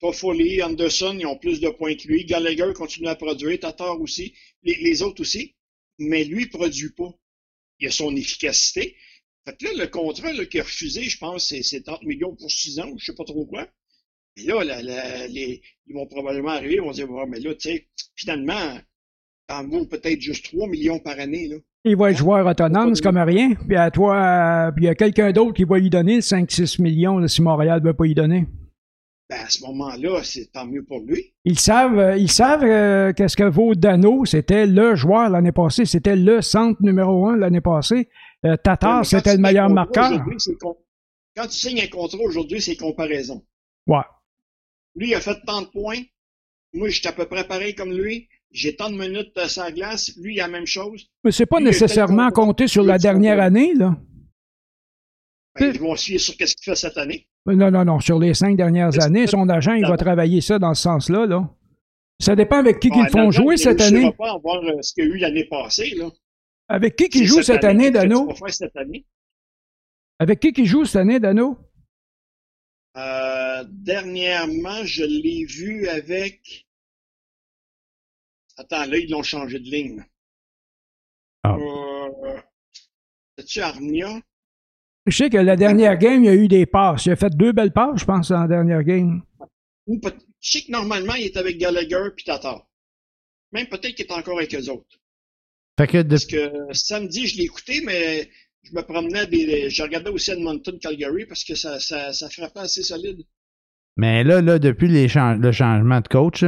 Toffoli, Anderson, ils ont plus de points que lui. Gallagher continue à produire. Tatar aussi. Les, autres aussi. Mais lui, il produit pas. Il a son efficacité. Fait que là, le contrat qu'il a refusé, je pense, c'est 30 millions pour 6 ans, je sais pas trop quoi. Et là, les, ils vont probablement arriver, ils vont dire, mais là, tu sais, finalement, en vaut peut-être juste 3 millions par année, là. Il va être joueur autonome, c'est comme rien. Puis à toi, puis il y a quelqu'un d'autre qui va lui donner 5-6 millions si Montréal ne veut pas y donner. Ben à ce moment-là, c'est tant mieux pour lui. Ils savent, euh, ils savent euh, qu'est-ce que vaut Dano? C'était le joueur l'année passée. C'était le centre numéro un l'année passée. Euh, Tatar, c'était le meilleur marqueur. Quand tu signes un contrat aujourd'hui, c'est comparaison. Ouais. Lui, il a fait tant de points. Moi, j'étais à peu près pareil comme lui. J'ai tant de minutes sans glace. Lui, il a la même chose. Mais c'est pas nécessairement compté sur la dernière année, là. Ben, ils vont suivre sur ce qu'il fait cette année. Non, non, non. Sur les cinq dernières années, son agent, il va travailler ça dans ce sens-là. Là. Ça dépend avec qui qu'ils font jouer cette année. On va pas voir euh, ce qu'il y a eu l'année passée. Là. Avec qui qui joue cette année, Dano? Avec qui qui joue cette année, Dano? Euh, dernièrement, je l'ai vu avec. Attends, là, ils l'ont changé de ligne. Ah. Euh, C'est-tu Armia? Je sais que la dernière game, il y a eu des passes. Il a fait deux belles passes, je pense, dans la dernière game. je sais que normalement, il est avec Gallagher puis Tatar. Même peut-être qu'il est encore avec eux autres. Parce que samedi, je l'ai écouté, mais je me promenais des. Je regardais aussi Edmonton Calgary parce que ça, ça, ça frappait assez solide. Mais là, là, depuis les le changement de coach,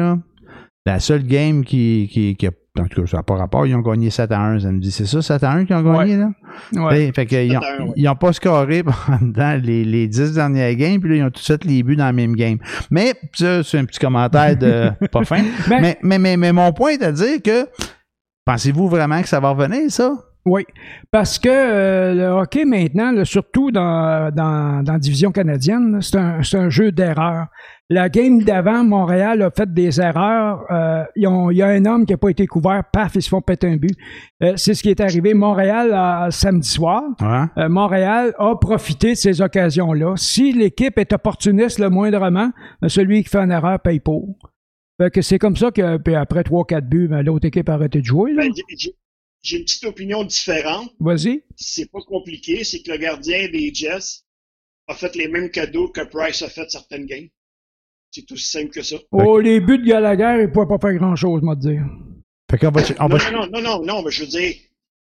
la seule game qui, qui, qui a en tout cas, ça n'a pas rapport. Ils ont gagné 7 à 1 samedi. C'est ça, 7 à 1 qu'ils ont gagné, là? Ouais. fait qu'ils n'ont pas scoré pendant les, les 10 dernières games, puis là, ils ont tout fait les buts dans la même game. Mais, ça, c'est un petit commentaire de pas fin. mais, mais, mais, mais, mon point est à dire que pensez-vous vraiment que ça va revenir, ça? Oui, parce que euh, le hockey maintenant, surtout dans, dans, dans, la division canadienne, c'est un, un, jeu d'erreur. La game d'avant, Montréal a fait des erreurs. Euh, il y a un homme qui n'a pas été couvert, paf, ils se font péter un but. Euh, c'est ce qui est arrivé. Montréal, samedi soir, Montréal a profité de ces occasions-là. Si l'équipe est opportuniste le moindrement, celui qui fait une erreur paye pour. que c'est comme ça que, puis après 3-4 buts, ben, l'autre équipe a arrêté de jouer. Là. Ben, j'ai une petite opinion différente. Vas-y. C'est pas compliqué, c'est que le gardien des Jets a fait les mêmes cadeaux que Price a fait certaines games. C'est tout simple que ça. Oh, les buts de Gallagher, il ne pas faire grand-chose, moi, te dire. Fait qu'on va, on va... Non, non, non, non, mais je veux dire,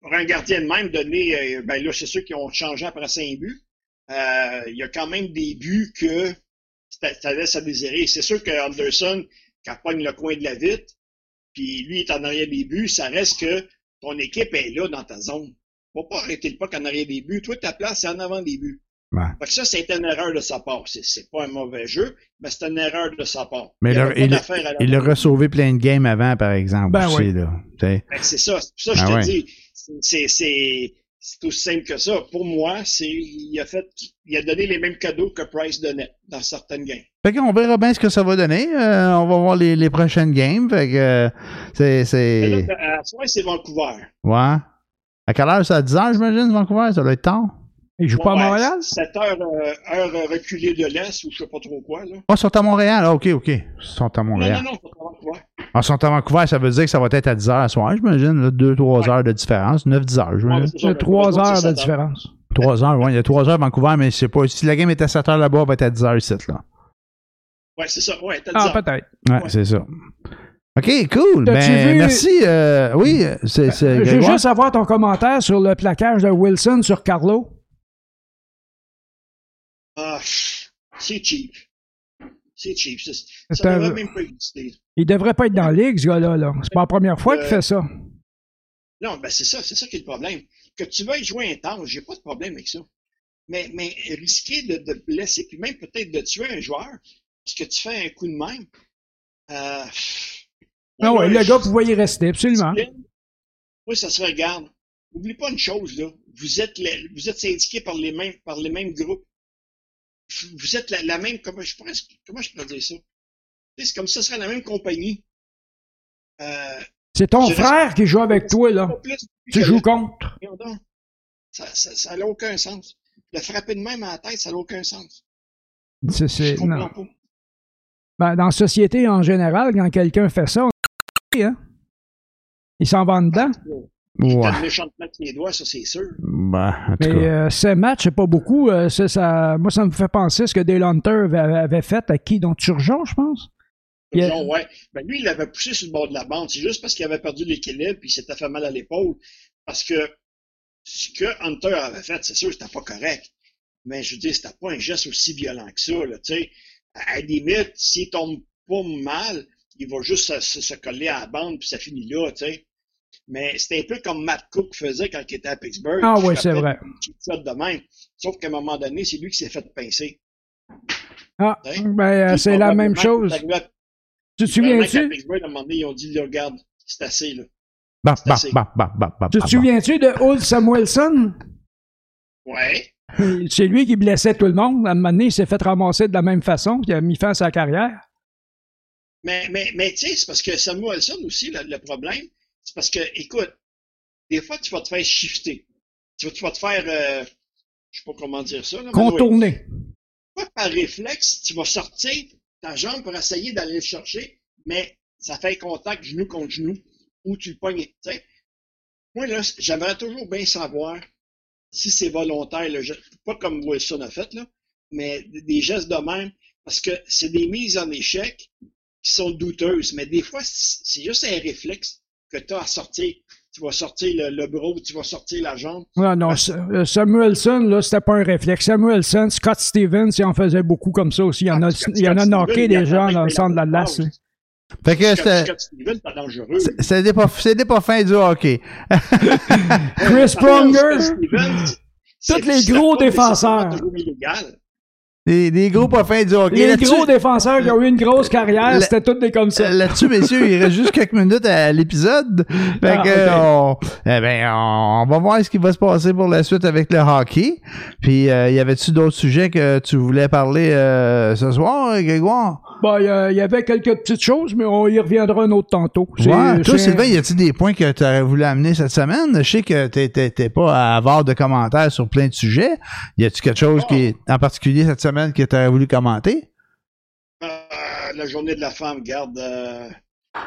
pour un gardien de même, donné, euh, ben là, c'est ceux qui ont changé après cinq buts. Euh, il y a quand même des buts que ça laisse à désirer. C'est sûr que Anderson, quand il pogne le coin de la vitre, puis lui est en arrière des buts, ça reste que ton équipe est là dans ta zone. Faut pas arrêter le puck en arrière des buts. Toi, ta place, c'est en avant des buts. Ouais. Fait que ça, c'est une erreur de sa part. C'est pas un mauvais jeu, mais c'est une erreur de sa part. Mais il, a, il, a sauvé plein de games avant, par exemple. Ben oui. Ben, c'est ça. C'est ça que je ben te dis. C'est c'est aussi simple que ça. Pour moi, c'est il a fait il a donné les mêmes cadeaux que Price donnait dans certaines games. Fait qu'on verra bien ce que ça va donner. Euh, on va voir les, les prochaines games. Fait que euh, c'est. c'est... À ce moment, c'est Vancouver. Ouais. À quelle heure? C'est à 10 h j'imagine, Vancouver? Ça doit être tard. Ils jouent pas à Montréal? 7 heures, euh, heure reculée de l'Est ou je sais pas trop quoi. Là. Ah, ils sont à Montréal. Ah, OK, OK. Ils sont à Montréal. Non, non, non, ils sont à Vancouver. Ah, ils sont à Vancouver, ça veut dire que ça va être à 10 heures à soir, j'imagine. 2-3 heures de différence. 9-10 heures, j'imagine. Il y a 3 heures de différence. 3 heures, oui. Il y a 3 heures à Vancouver, mais je sais pas. Si la game est à 7 heures là-bas, elle va être à 10 heures ici, là. Ouais, c'est ça. Ouais, à 10 ah, peut-être. Ouais, c'est ça. OK, cool. Ben, merci. Euh, oui, c'est. Je veux juste avoir ton commentaire sur le plaquage de Wilson sur Carlo. Ah, c'est cheap. C'est cheap. Ça, devrait même pas exister. Il devrait pas être dans la ligue, ce gars-là. -là, c'est pas la première fois qu'il fait ça. Non, ben c'est ça, c'est ça qui est le problème. Que tu veuilles jouer intense, j'ai pas de problème avec ça. Mais, mais risquer de, de blesser, puis même peut-être de tuer un joueur, parce que tu fais un coup de même. Euh, ah ouais, le gars pouvait y rester, absolument. Oui, ça se regarde. N'oublie pas une chose, là. Vous êtes, vous êtes syndiqués par les mêmes, par les mêmes groupes vous êtes la, même, comment je, pourrais, comment je pourrais dire ça? C'est comme ça, ce serait la même compagnie. Euh, c'est ton frère qui joue avec toi, là. Tu joues contre. Ça n'a ça, aucun sens. Le frapper de même à la tête, ça n'a aucun sens. C'est, non. Ben, dans la société en général, quand quelqu'un fait ça, on hein? il s'en va dedans. Il ouais. méchantement les doigts, ça c'est sûr. Ben, en tout Mais euh, ce match, c'est pas beaucoup. euh, ça, ça- moi, ça me fait penser à ce que Dale Hunter avait, avait fait à qui? Donc Turgeon, je pense? Il Disons, ouais. Ben, lui, il l'avait poussé sur le bord de la bande. C'est juste parce qu'il avait perdu l'équilibre puis il s'était fait mal à l'épaule. Parce que ce que Hunter avait fait, c'est sûr, c'était pas correct. Mais je veux dire, c'était pas un geste aussi violent que ça, là, tu sais. À la limite, s'il tombe pas mal, il va juste se, se- se coller à la bande puis ça finit là, tu sais. Mais c'était un peu comme Matt Cook faisait quand il était à Pittsburgh. Ah oui, c'est vrai. de même. Sauf qu'à un moment donné, c'est lui qui s'est fait pincer. Ah, Hein? ben, euh, c'est la même chose. à- Tu te souviens-tu? Pittsburgh, à un moment donné, ils ont dit, regarde, c'est assez, là. Bah, bah, assez. bah, bah, bah, bah, Tu bah, te souviens-tu de Old Samuelson? Ouais. C'est lui qui blessait tout le monde. À un moment donné, il s'est fait ramasser de la même façon, puis il a mis fin à sa carrière. Mais, mais, mais tu sais, c'est parce que Samuelson aussi, le, le problème, c'est parce que, écoute, des fois, tu vas te faire shifter. Tu vas, tu vas te faire, euh, je sais pas comment dire ça, là. Contourné. Pas par réflexe, tu vas sortir ta jambe pour essayer d'aller le chercher, mais ça fait contact genou contre genou, ou tu le pognes, tu sais. Moi, là, j'aimerais toujours bien savoir si c'est volontaire, le geste, pas comme Wilson a fait, là, mais des gestes de même, parce que c'est des mises en échec qui sont douteuses, mais des fois, c'est juste un réflexe que tu as à sortir. Tu vas sortir le, le bras, tu vas sortir la jambe. Non, non, Sa- euh, Samuelson, là, c'était pas un réflexe. Samuelson, Scott Stevens, il en faisait beaucoup comme ça aussi. Il y en a, Ah, Scott- il y en a knocké des gens dans le centre de la glace. là. Fait que Scott, c'était- pas, c'était pas fin du hockey. Chris Pronger, Tous les gros défenseurs. Des, des gros pas fins du hockey. les gros défenseurs qui ont eu une grosse carrière, c'était tous des comme ça. Là-dessus, messieurs, il reste juste quelques minutes à l'épisode. Fait Ah, que, on, eh ben, on va voir ce qui va se passer pour la suite avec le hockey. Puis, euh, y avait-tu d'autres sujets que tu voulais parler euh, ce soir, Grégoire? Bon, il y, avait quelques petites choses, mais on y reviendra un autre tantôt. Ouais. Toi, Sylvain, y a-t-il des points que tu aurais voulu amener cette semaine? Je sais que t'es- t'es t'es pas avare de commentaires sur plein de sujets. Y a-tu quelque chose qui est en particulier cette semaine que voulu commenter? Euh, la journée de la femme, garde. euh,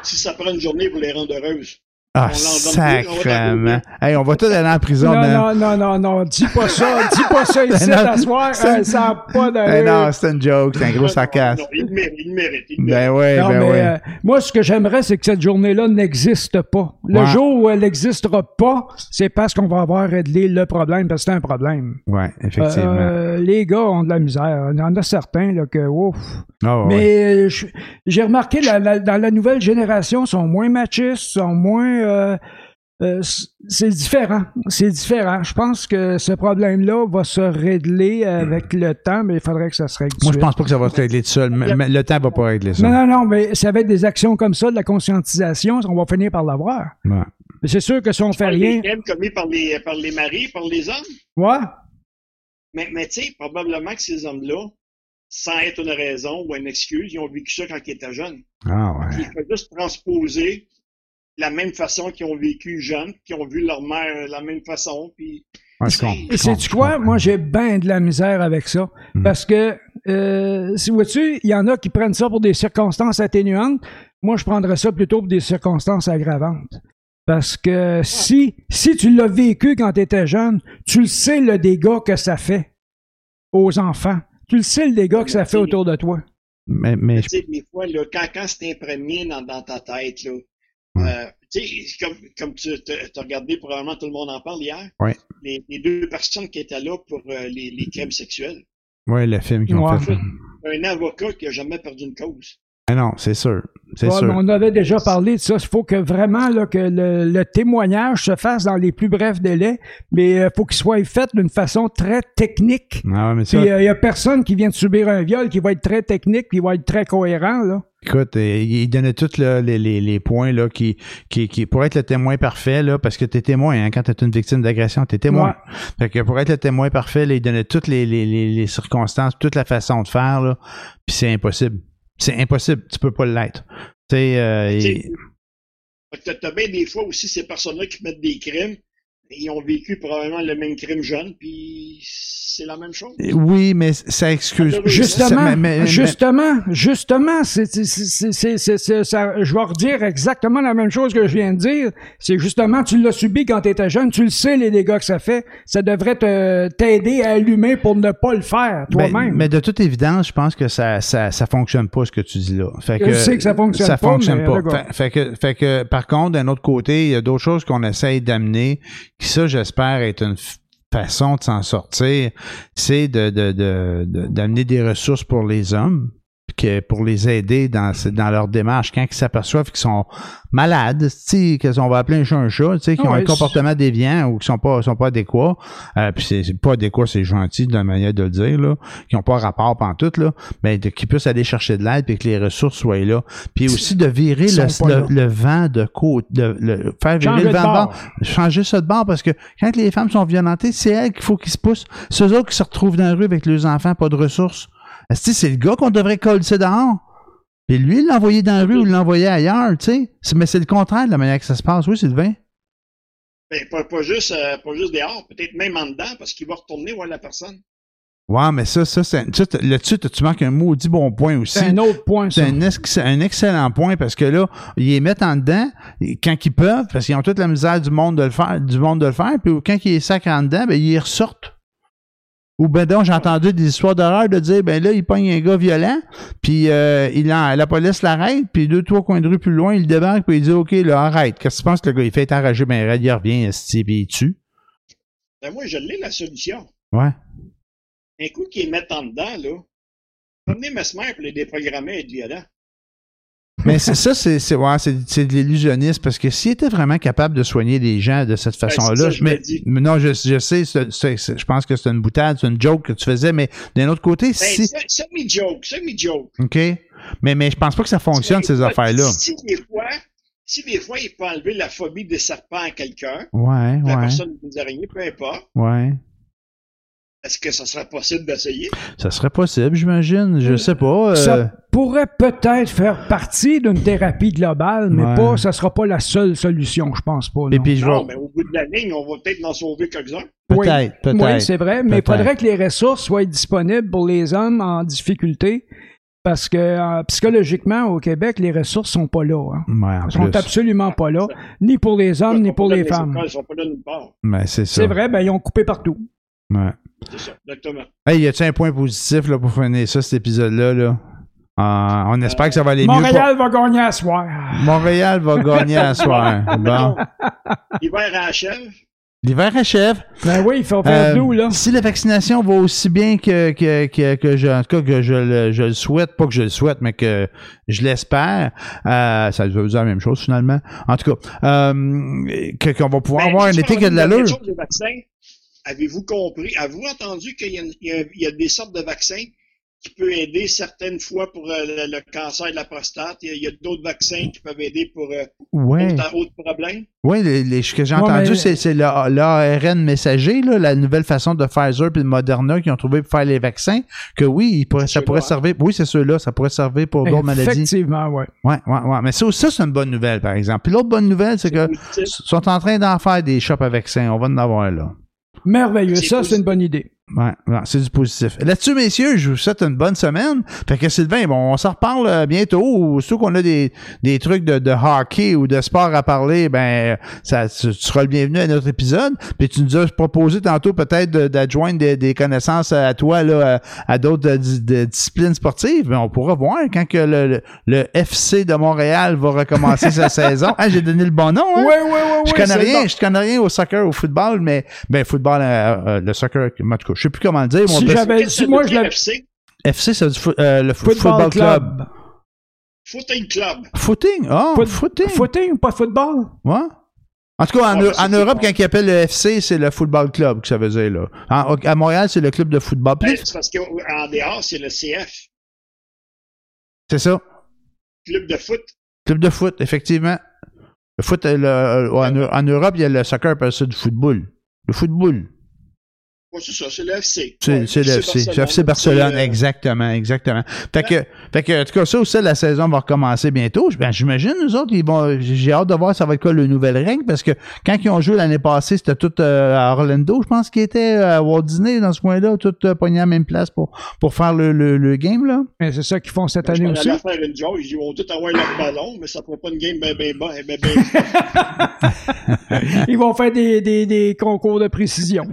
si ça prend une journée pour les rendre heureuses. Ah, sacrement. Hey, on va tous aller en prison, Non, man. non, non, non, non, dis pas ça, dis pas ça ici c'est- euh, ça n'a pas d'allure. non, c'est une joke, c'est un gros sarcasme. non, Il mérite, il mérite. il le mérite. Ben ouais, Non, ben mais ouais. euh, moi, ce que j'aimerais, c'est que cette journée-là n'existe pas. Le Ouais. jour où elle n'existera pas, c'est parce qu'on va avoir réglé le problème, parce que c'est un problème. Ouais, effectivement. Euh, les gars ont de la misère. Il y en a certains là, que, ouf. Ah. Mais euh, j'ai remarqué, la, la- dans la nouvelle génération, ils sont moins machistes, sont moins... euh, euh, c'est différent. C'est différent. Je pense que ce problème-là va se régler avec le temps, mais il faudrait que ça se règle. Moi, je pense pas que ça va se régler tout seul. mais- mais le temps va pas régler ça. non, non, non, mais ça va être des actions comme ça, de la conscientisation, on va finir par l'avoir. Ouais. Mais c'est sûr que si on fait rien. Des commis par les, par les maris, par les hommes? Ouais. Mais, mais tu sais, probablement que ces hommes-là, sans être une raison ou une excuse, ils ont vécu ça quand ils étaient jeunes. Ah, ouais. Il faut juste transposer la même façon qu'ils ont vécu jeunes, qui ont vu leur mère de la même façon, puis je je comprends, je quoi? Moi, j'ai bien de la misère avec ça. Hmm. Parce que, euh, si vois-tu, il y en a qui prennent ça pour des circonstances atténuantes. Moi, je prendrais ça plutôt pour des circonstances aggravantes. Parce que si, si tu l'as vécu quand tu étais jeune, tu le sais le dégât que ça fait aux enfants. Tu le sais le dégât que ça fait autour de toi. Mais, mais tu sais, des fois, là, quand, quand c'est imprégné dans, dans ta tête, là, Ouais. euh, tu sais, comme, comme tu as regardé, probablement tout le monde en parle hier, Ouais. les, les deux personnes qui étaient là pour euh, les, les crimes sexuels. ouais, le film qu'ils ont Ouais. fait. Un avocat qui a jamais perdu une cause. Ah non, c'est sûr. C'est Ouais, sûr. mais on avait déjà parlé de ça. Il faut que vraiment là, que le, le témoignage se fasse dans les plus brefs délais, mais il faut qu'il soit fait d'une façon très technique. Ah ouais, mais ça, Puis il n'y a personne qui vient de subir un viol qui va être très technique il va être très cohérent. Là. écoute, euh, il donnait tous les, les, les points là, qui, qui, qui, pour être le témoin parfait, là, parce que tu es témoin, hein, quand tu es une victime d'agression, tu es témoin. Fait que pour être le témoin parfait, là, il donnait toutes les, les, les, les circonstances, toute la façon de faire, là, puis c'est impossible. C'est impossible, tu peux pas l'être. Tu sais, euh, t'as bien des fois aussi ces personnes-là qui mettent des crimes, ils ont vécu probablement le même crime jeune, puis c'est la même chose. Oui, mais ça excuse. Justement, justement, justement, c'est, ça, je vais redire exactement la même chose que je viens de dire. C'est justement, tu l'as subi quand tu étais jeune, tu le sais les dégâts que ça fait. Ça devrait te, t'aider à allumer pour ne pas le faire ben, toi-même. Mais, de toute évidence, je pense que ça, ça, ça fonctionne pas ce que tu dis là. Fait que, je sais que ça fonctionne ça pas. Fonctionne pas. Fait, que, fait que, par contre, d'un autre côté, il y a d'autres choses qu'on essaye d'amener ça, j'espère, est une façon de s'en sortir, c'est de, d'amener des ressources pour les hommes, que pour les aider dans, dans leur démarche quand ils s'aperçoivent qu'ils sont malades, qu'on va appeler un chat un chat, qui ont un comportement déviant ou qui sont pas sont pas adéquats, euh, puis c'est pas adéquat, c'est gentil de la manière de le dire là, qui ont pas rapport tout là, mais de, qu'ils puissent aller chercher de l'aide puis que les ressources soient là, puis aussi de virer le, vent de côte, de le, faire virer le vent de bord, changer ça de bord parce que quand les femmes sont violentées, c'est elles qu'il faut qu'ils se poussent, ceux autres qui se retrouvent dans la rue avec leurs enfants, pas de ressources c'est le gars qu'on devrait coller dehors. Puis lui, il l'a envoyé dans la rue ou l'envoyer ailleurs, tu sais. Mais c'est le contraire de la manière que ça se passe. Oui, Sylvain? Ben, pas, pas, juste, euh, pas juste dehors, peut-être même en dedans, parce qu'il va retourner voir la personne. Ouais, mais ça, ça, c'est, là-dessus, tu manques un maudit bon point aussi. C'est un autre point, ça. C'est un, excellent point parce que là, ils les mettent en dedans quand ils peuvent, parce qu'ils ont toute la misère du monde de le faire, du monde de le faire, puis quand ils sacrent en dedans, ben, ils ressortent. Ou ben donc, j'ai entendu des histoires d'horreur de dire, ben là, il pogne un gars violent, puis euh, il la police l'arrête, puis deux, trois coins de rue plus loin, il débarque, puis il dit, OK, là, arrête. Qu'est-ce que tu penses que le gars, il fait enrager, ben il revient, puis il tue? Ben moi, je l'ai, la solution. Ouais. Un coup qu'ils mettent en dedans, là, Venez Mesmer pour les déprogrammer et être violent. Mais c'est ça, c'est c'est ouais, c'est de l'illusionnisme parce que s'il était vraiment capable de soigner les gens de cette façon-là, mais, non, je, je sais, je pense que c'est une boutade, c'est une joke que tu faisais, mais d'un autre côté, ben, si semi-joke, semi-joke. OK? Mais mais je pense pas que ça fonctionne ces affaires-là. Si des fois, si des fois il peut enlever la phobie des serpents à quelqu'un, ouais, la ouais. personne des araignées, peu importe. Ouais. Est-ce que ça serait possible d'essayer? Ça serait possible, j'imagine. Je sais pas. Euh, ça pourrait peut-être faire partie d'une thérapie globale, mais pas, ça sera pas la seule solution, je pense pas. Et puis, non, mais au bout de la ligne, on va peut-être en sauver quelques-uns. Peut-être, oui, peut-être. Oui, c'est vrai, mais il faudrait que les ressources soient disponibles pour les hommes en difficulté. Parce que euh, psychologiquement, au Québec, les ressources sont pas là. Hein. sont absolument pas là, ni pour les hommes, ni pour les, femmes. Ils sont pas là nulle part. c'est C'est vrai, ben ils ont coupé partout. Ouais. C'est ça, exactement. Hey, y a-t-il un point positif là, pour finir ça, cet épisode-là? Là? Euh, on espère que ça va aller Montréal mieux. Montréal va gagner à soir. Montréal va gagner à soir. Bon. L'hiver achève. L'hiver achève. Ben oui, il faut faire euh, là. Si la vaccination va aussi bien que, que, que, que je, en tout cas, que je le, je le souhaite, pas que je le souhaite, mais que je l'espère, euh, ça veut dire la même chose finalement. En tout cas, euh, qu'on va pouvoir ben, avoir un été qui a de l'allure. Avez-vous compris, avez-vous entendu qu'il y, a des sortes de vaccins qui peuvent aider certaines fois pour euh, le, cancer de la prostate? Il y a, d'autres vaccins qui peuvent aider pour euh, autres, problèmes. Oui, ce que j'ai entendu, c'est l'ARN messager, la nouvelle façon de Pfizer et de Moderna qui ont trouvé pour faire les vaccins, que oui, ça pourrait servir. Oui, c'est ceux-là, ça pourrait servir pour d'autres maladies. Effectivement, oui. Oui, oui, oui. Mais ça, ça c'est une bonne nouvelle, par exemple. Puis l'autre bonne nouvelle, c'est que sont en train d'en faire des shops à vaccins. On va en avoir là. Merveilleux. Ça, c'est une bonne idée. Ouais, c'est du positif. Là-dessus, messieurs, je vous souhaite une bonne semaine. Fait que Sylvain, bon, on s'en reparle euh, bientôt. Surtout qu'on a des, des trucs de, de, hockey ou de sport à parler, ben ça tu, seras le bienvenu à notre épisode. Puis tu nous as proposé tantôt peut-être d'adjoindre des, des, connaissances à toi là, à, d'autres disciplines sportives. Mais on pourra voir quand que le, le, FC de Montréal va recommencer sa saison. Ah, j'ai donné le bon nom. Hein? Oui, oui, oui. Je connais rien, je connais rien au soccer, au football, mais ben football, euh, euh, le soccer, en tout cas, je sais plus comment le dire. Si, j'avais, si moi je l'avais. FC, FC c'est du euh, le football, club. Footing club. Footing? Ah, oh, footing. Footing, pas football? Ouais. En tout cas, en, en Europe, quand ils appellent le FC, c'est le football club que ça veut dire. Là. à Montréal, c'est le club de football. Ben, c'est parce qu'en dehors, c'est le CF. C'est ça. Club de foot. Club de foot, effectivement. Le foot, le, en, en, Europe, il y a le soccer, c'est du football. Le football. C'est ça, c'est le FC. C'est le FC. C'est FC Barcelone, exactement, exactement. Fait que, fait que, en tout cas, ça aussi, la saison va recommencer bientôt. Ben, j'imagine, nous autres, ils vont, j'ai hâte de voir ça va être quoi le nouvel règne, parce que quand ils ont joué l'année passée, c'était tout euh, à Orlando, je pense qu'ils étaient euh, à Walt Disney, dans ce coin-là, tout euh, pogné à la même place pour, pour faire le, le, game, là. Mais c'est ça qu'ils font cette ben, année aussi. Ils faire une joke, ils vont tout avoir leur ballon, mais ça ne fera pas une game ben, ben, ben, ben, ben. ils vont faire des, des, des concours de précision.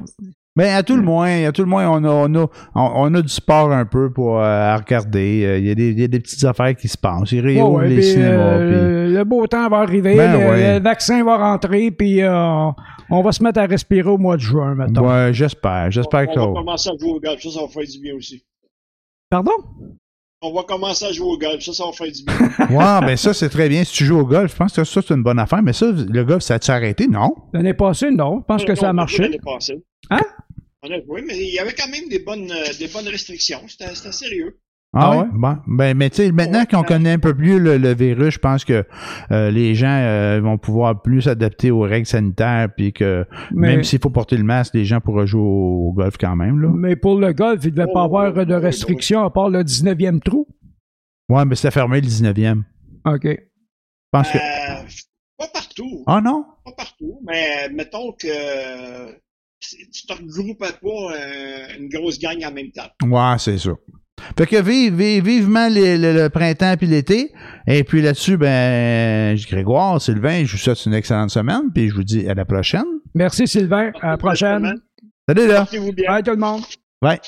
Mais à tout le moins, à tout le moins, on a, on a, on a du sport un peu pour euh, regarder. Euh, il y, a des, il y, a des petites affaires qui se passent. Il oh, ouais, les cinémas, euh, Le beau temps va arriver, ben le, vaccin va rentrer, puis on va se mettre à respirer au mois de juin, maintenant. Ouais, j'espère. J'espère que On va commencer à jouer au golf, ça, ça va faire du bien aussi. Pardon? On va commencer à jouer au golf, ça, ça va faire du bien. ouais, ben ça, c'est très bien. Si tu joues au golf, je pense que ça, c'est une bonne affaire. Mais ça, le golf, ça a-tu arrêté? Non. L'année passée, non. Je pense que ça a marché. L'année passée. Hein? Oui, mais il y avait quand même des bonnes, euh, des bonnes restrictions. C'était sérieux. Ah, ah ouais? Bon. Ben, mais tu sais, maintenant qu'on connaît un peu plus le, virus, je pense que euh, les gens euh, vont pouvoir plus s'adapter aux règles sanitaires, puis que même s'il faut porter le masque, les gens pourront jouer au, golf quand même. Là. Mais pour le golf, il ne devait pas oh, avoir de restrictions à part le 19e trou? Ouais, mais c'était fermé le 19e. OK. Je pense que... pas partout. Ah non? Pas partout, mais mettons que tu te regroupes pas euh, une grosse gang en même temps. Ouais, c'est ça. Fait que vive, vivement le, printemps puis l'été. Et puis là-dessus, ben, Grégoire, Sylvain, je vous souhaite une excellente semaine, puis je vous dis à la prochaine. Merci Sylvain, à la prochaine. Salut là. Bye tout le monde. Bye.